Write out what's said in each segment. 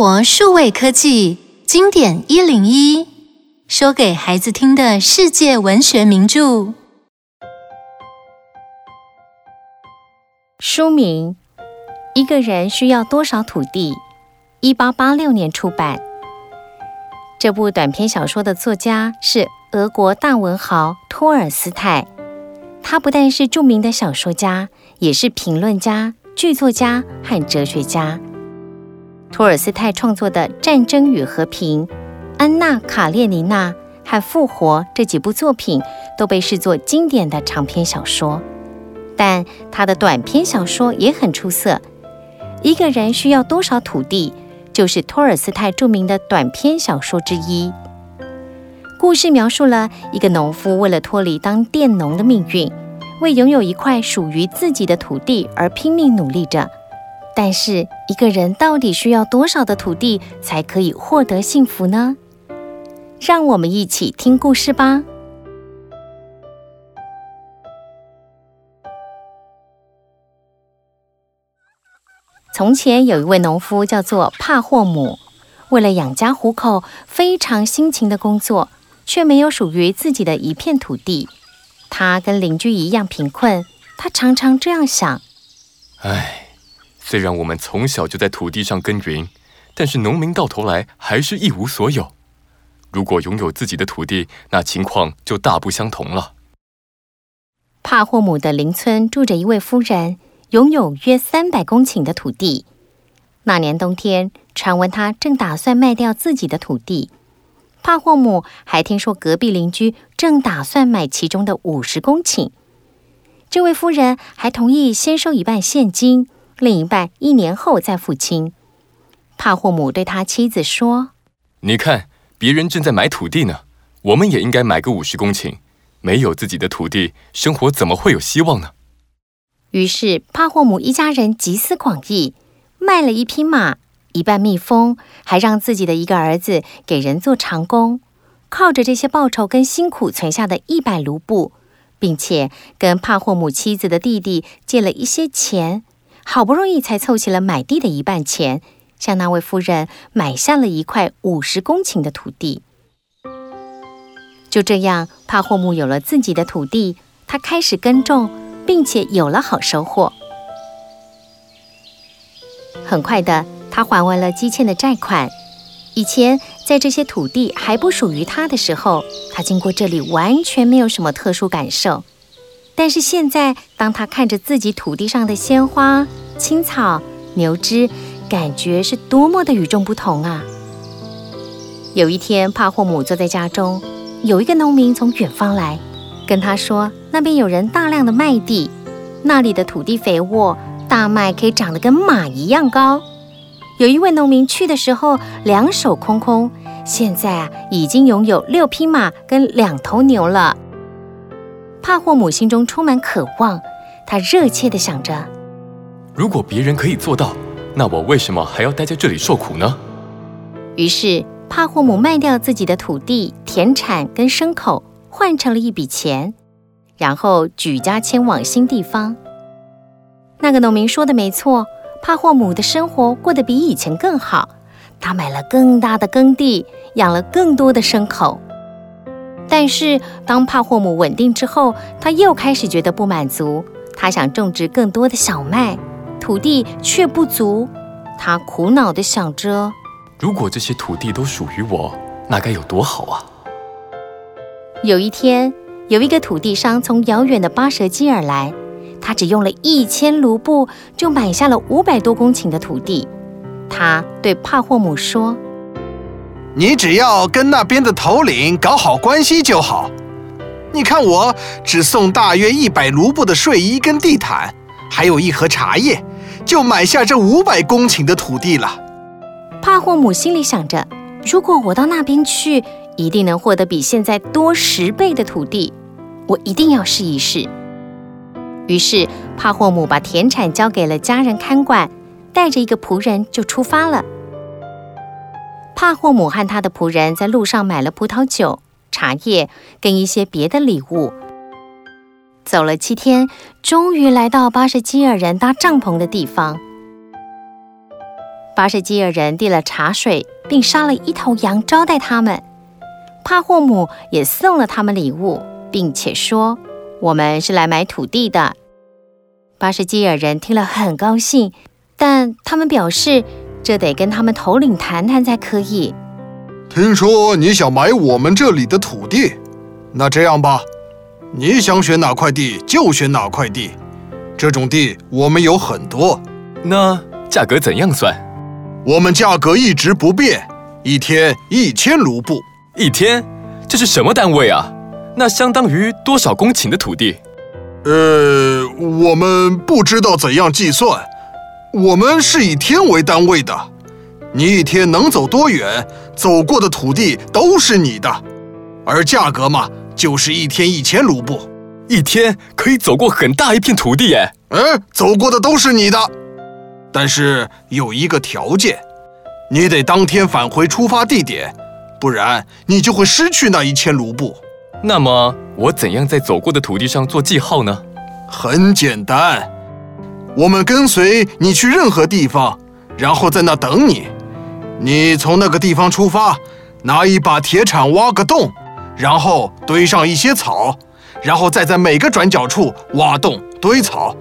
活数位科技经典一零一，说给孩子听的世界文学名著。书名：一个人需要多少土地？一八八六年出版。这部短篇小说的作家是俄国大文豪托尔斯泰。他不但是著名的小说家，也是评论家、剧作家和哲学家。托尔斯泰创作的《战争与和平》《安娜·卡列尼娜》和《复活》这几部作品都被视作经典的长篇小说。但他的短篇小说也很出色。一个人需要多少土地，就是托尔斯泰著名的短篇小说之一。故事描述了一个农夫为了脱离当佃农的命运，为拥有一块属于自己的土地而拼命努力着。但是，一个人到底需要多少的土地才可以获得幸福呢？让我们一起听故事吧。从前有一位农夫，叫做帕霍姆，为了养家糊口，非常辛勤的工作，却没有属于自己的一片土地。他跟邻居一样贫困，他常常这样想：唉。虽然我们从小就在土地上耕耘，但是农民到头来还是一无所有。如果拥有自己的土地，那情况就大不相同了。帕霍姆的邻村住着一位夫人，拥有约三百公顷的土地。那年冬天，传闻他正打算卖掉自己的土地。帕霍姆还听说隔壁邻居正打算买其中的五十公顷。这位夫人还同意先收一半现金。另一半一年后再付清。帕霍姆对他妻子说：“你看，别人正在买土地呢，我们也应该买个五十公顷。没有自己的土地，生活怎么会有希望呢？”于是，帕霍姆一家人集思广益，卖了一匹马，一半蜜蜂，还让自己的一个儿子给人做长工，靠着这些报酬跟辛苦存下的一百卢布，并且跟帕霍姆妻子的弟弟借了一些钱。好不容易才凑齐了买地的一半钱，向那位夫人买下了一块五十公顷的土地。就这样，帕霍姆有了自己的土地，他开始耕种，并且有了好收获。很快的，他还完了积欠的债款。以前在这些土地还不属于他的时候，他经过这里完全没有什么特殊感受。但是现在，当他看着自己土地上的鲜花、青草、牛只，感觉是多么的与众不同啊！有一天，帕霍姆坐在家中，有一个农民从远方来，跟他说：“那边有人大量的麦地，那里的土地肥沃，大麦可以长得跟马一样高。”有一位农民去的时候两手空空，现在啊，已经拥有六匹马跟两头牛了。帕霍姆心中充满渴望，他热切地想着：如果别人可以做到，那我为什么还要待在这里受苦呢？于是，帕霍姆卖掉自己的土地、田产跟牲口，换成了一笔钱，然后举家迁往新地方。那个农民说的没错，帕霍姆的生活过得比以前更好，他买了更大的耕地，养了更多的牲口。但是，当帕霍姆稳定之后，他又开始觉得不满足。他想种植更多的小麦，土地却不足。他苦恼地想着：如果这些土地都属于我，那该有多好啊！有一天，有一个土地商从遥远的巴舍基尔来，他只用了一千卢布就买下了五百多公顷的土地。他对帕霍姆说。你只要跟那边的头领搞好关系就好。你看，我只送大约一百卢布的睡衣跟地毯，还有一盒茶叶，就买下这五百公顷的土地了。帕霍姆心里想着，如果我到那边去，一定能获得比现在多十倍的土地。我一定要试一试。于是，帕霍姆把田产交给了家人看管，带着一个仆人就出发了。帕霍姆和他的仆人在路上买了葡萄酒、茶叶跟一些别的礼物。走了七天，终于来到巴什基尔人搭帐篷的地方。巴士基尔人递了茶水，并杀了一头羊招待他们。帕霍姆也送了他们礼物，并且说：“我们是来买土地的。”巴士基尔人听了很高兴，但他们表示这得跟他们头领谈谈才可以。听说你想买我们这里的土地，那这样吧，你想选哪块地就选哪块地。这种地我们有很多。那价格怎样算？我们价格一直不变，一天一千卢布。一天？这是什么单位啊？那相当于多少公顷的土地？呃，我们不知道怎样计算，我们是以天为单位的。你一天能走多远，走过的土地都是你的，而价格嘛，就是一天一千卢布。一天可以走过很大一片土地耶。嗯，走过的都是你的，但是有一个条件，你得当天返回出发地点，不然你就会失去那一千卢布。那么我怎样在走过的土地上做记号呢？很简单，我们跟随你去任何地方，然后在那等你。你从那个地方出发，拿一把铁铲挖个洞，然后堆上一些草，然后再在每个转角处挖洞堆草。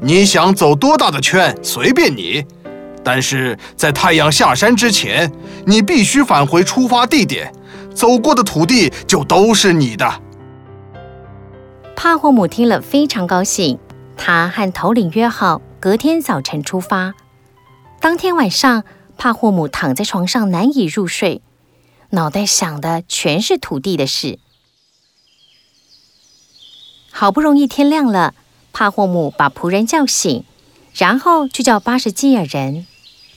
你想走多大的圈，随便你。但是在太阳下山之前，你必须返回出发地点。走过的土地就都是你的。帕霍姆听了非常高兴，他和头领约好隔天早晨出发。当天晚上，帕霍姆躺在床上难以入睡，脑袋想的全是土地的事。好不容易天亮了，帕霍姆把仆人叫醒，然后去叫巴什基尔人。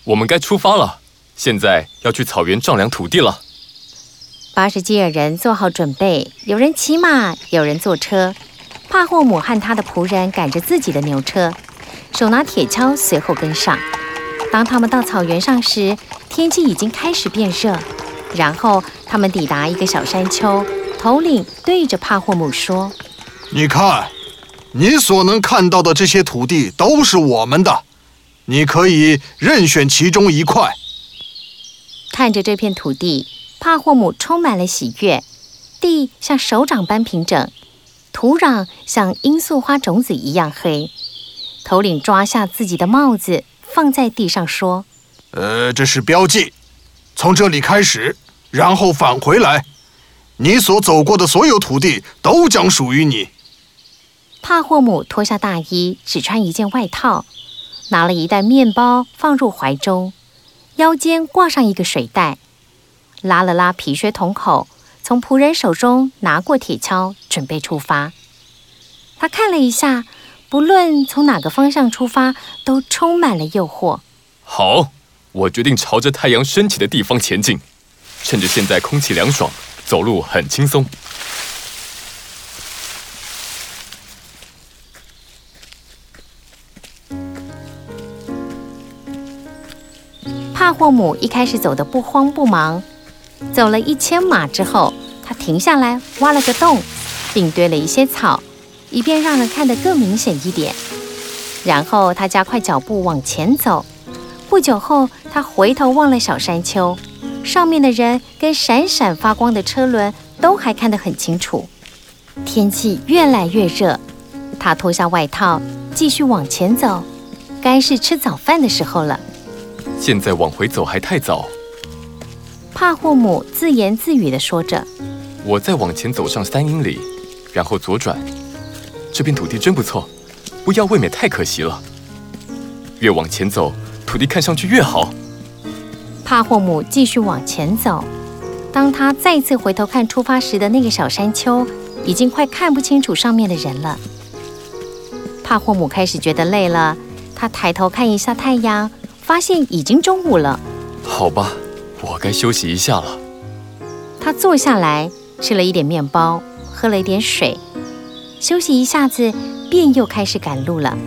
我们该出发了，现在要去草原丈量土地了。巴什基尔人做好准备，有人骑马，有人坐车。帕霍姆和他的仆人赶着自己的牛车，手拿铁锹随后跟上。当他们到草原上时，天气已经开始变热。然后他们抵达一个小山丘，头领对着帕霍姆说：“你看，你所能看到的这些土地都是我们的，你可以任选其中一块。”看着这片土地。帕霍姆充满了喜悦，地像手掌般平整，土壤像罂粟花种子一样黑。头领抓下自己的帽子，放在地上说：“呃，这是标记，从这里开始，然后返回来，你所走过的所有土地都将属于你。”帕霍姆脱下大衣，只穿一件外套，拿了一袋面包放入怀中，腰间挂上一个水袋。拉了拉皮靴筒口，从仆人手中拿过铁锹，准备出发。他看了一下，不论从哪个方向出发，都充满了诱惑。好，我决定朝着太阳升起的地方前进，趁着现在空气凉爽，走路很轻松。帕霍姆一开始走得不慌不忙。走了一千码之后，他停下来挖了个洞，并堆了一些草，以便让人看得更明显一点。然后他加快脚步往前走。不久后，他回头望了小山丘，上面的人跟闪闪发光的车轮都还看得很清楚。天气越来越热，他脱下外套，继续往前走。该是吃早饭的时候了。现在往回走还太早。帕霍姆自言自语地说着：“我再往前走上三英里，然后左转。这片土地真不错，不要未免太可惜了。越往前走，土地看上去越好。”帕霍姆继续往前走。当他再次回头看出发时的那个小山丘，已经快看不清楚上面的人了。帕霍姆开始觉得累了，他抬头看一下太阳，发现已经中午了。好吧。我该休息一下了。他坐下来，吃了一点面包，喝了一点水，休息一下子，便又开始赶路了。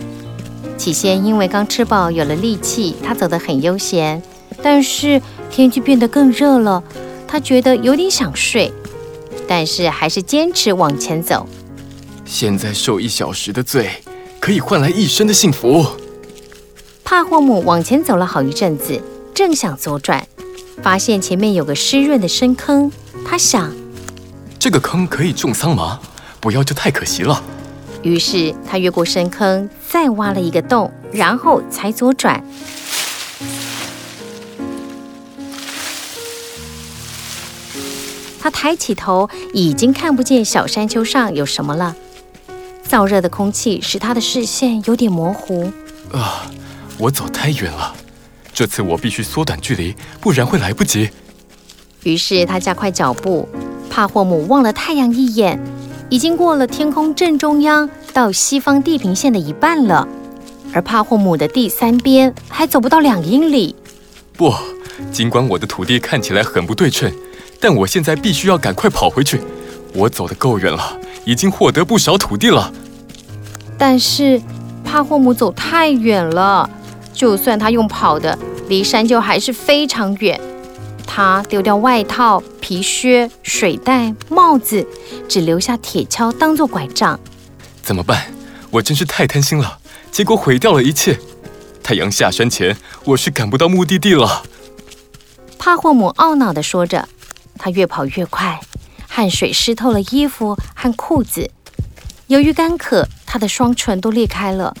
起先因为刚吃饱，有了力气，他走得很悠闲。但是天气变得更热了，他觉得有点想睡，但是还是坚持往前走。现在受一小时的罪，可以换来一生的幸福。帕霍姆往前走了好一阵子。正想左转，发现前面有个湿润的深坑，他想，这个坑可以种桑麻，不要就太可惜了。于是他越过深坑，再挖了一个洞，然后才左转。他抬起头，已经看不见小山丘上有什么了。燥热的空气使他的视线有点模糊。啊，我走太远了，这次我必须缩短距离，不然会来不及。于是他加快脚步。帕霍姆望了太阳一眼，已经过了天空正中央到西方地平线的一半了，而帕霍姆的第三边还走不到两英里。不，尽管我的土地看起来很不对称。但我现在必须要赶快跑回去。我走得够远了，已经获得不少土地了。但是帕霍姆走太远了，就算他用跑的，离山丘还是非常远。他丢掉外套、皮靴、水袋、帽子，只留下铁锹当做拐杖。怎么办？我真是太贪心了，结果毁掉了一切。太阳下山前，我是赶不到目的地了。帕霍姆懊恼地说着。他越跑越快，汗水湿透了衣服和裤子。由于干渴，他的双唇都裂开了，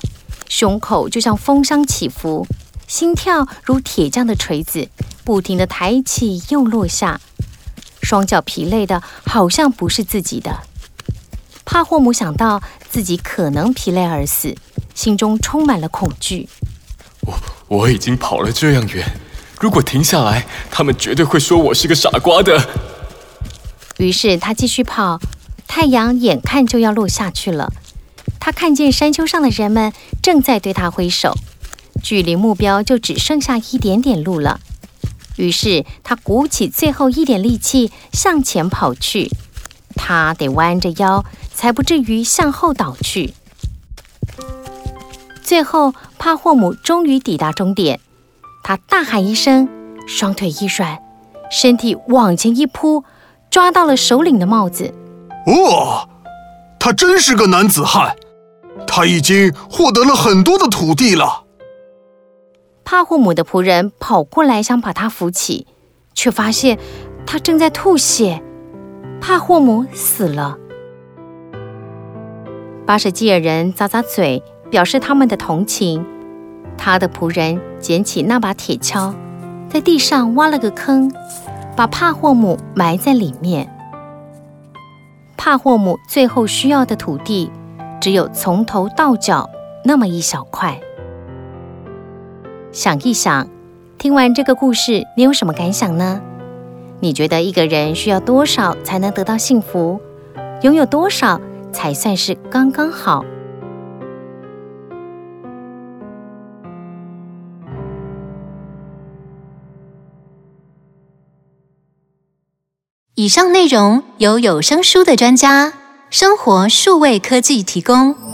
胸口就像风箱起伏，心跳如铁匠的锤子，不停地抬起又落下。双脚疲累的，好像不是自己的。帕霍姆想到自己可能疲累而死，心中充满了恐惧。我我已经跑了这样远。如果停下来，他们绝对会说我是个傻瓜的。于是他继续跑，太阳眼看就要落下去了。他看见山丘上的人们正在对他挥手，距离目标就只剩下一点点路了。于是他鼓起最后一点力气向前跑去。他得弯着腰，才不至于向后倒去。最后，帕霍姆终于抵达终点。他大喊一声，双腿一甩，身体往前一扑，抓到了首领的帽子。哦，他真是个男子汉，他已经获得了很多的土地了。帕霍姆的仆人跑过来想把他扶起，却发现他正在吐血。帕霍姆死了。巴什基尔人咂咂嘴，表示他们的同情。他的仆人捡起那把铁锹，在地上挖了个坑，把帕霍姆埋在里面。帕霍姆最后需要的土地，只有从头到脚那么一小块。想一想，听完这个故事，你有什么感想呢？你觉得一个人需要多少才能得到幸福？拥有多少才算是刚刚好？以上内容由有声书的专家生活数位科技提供。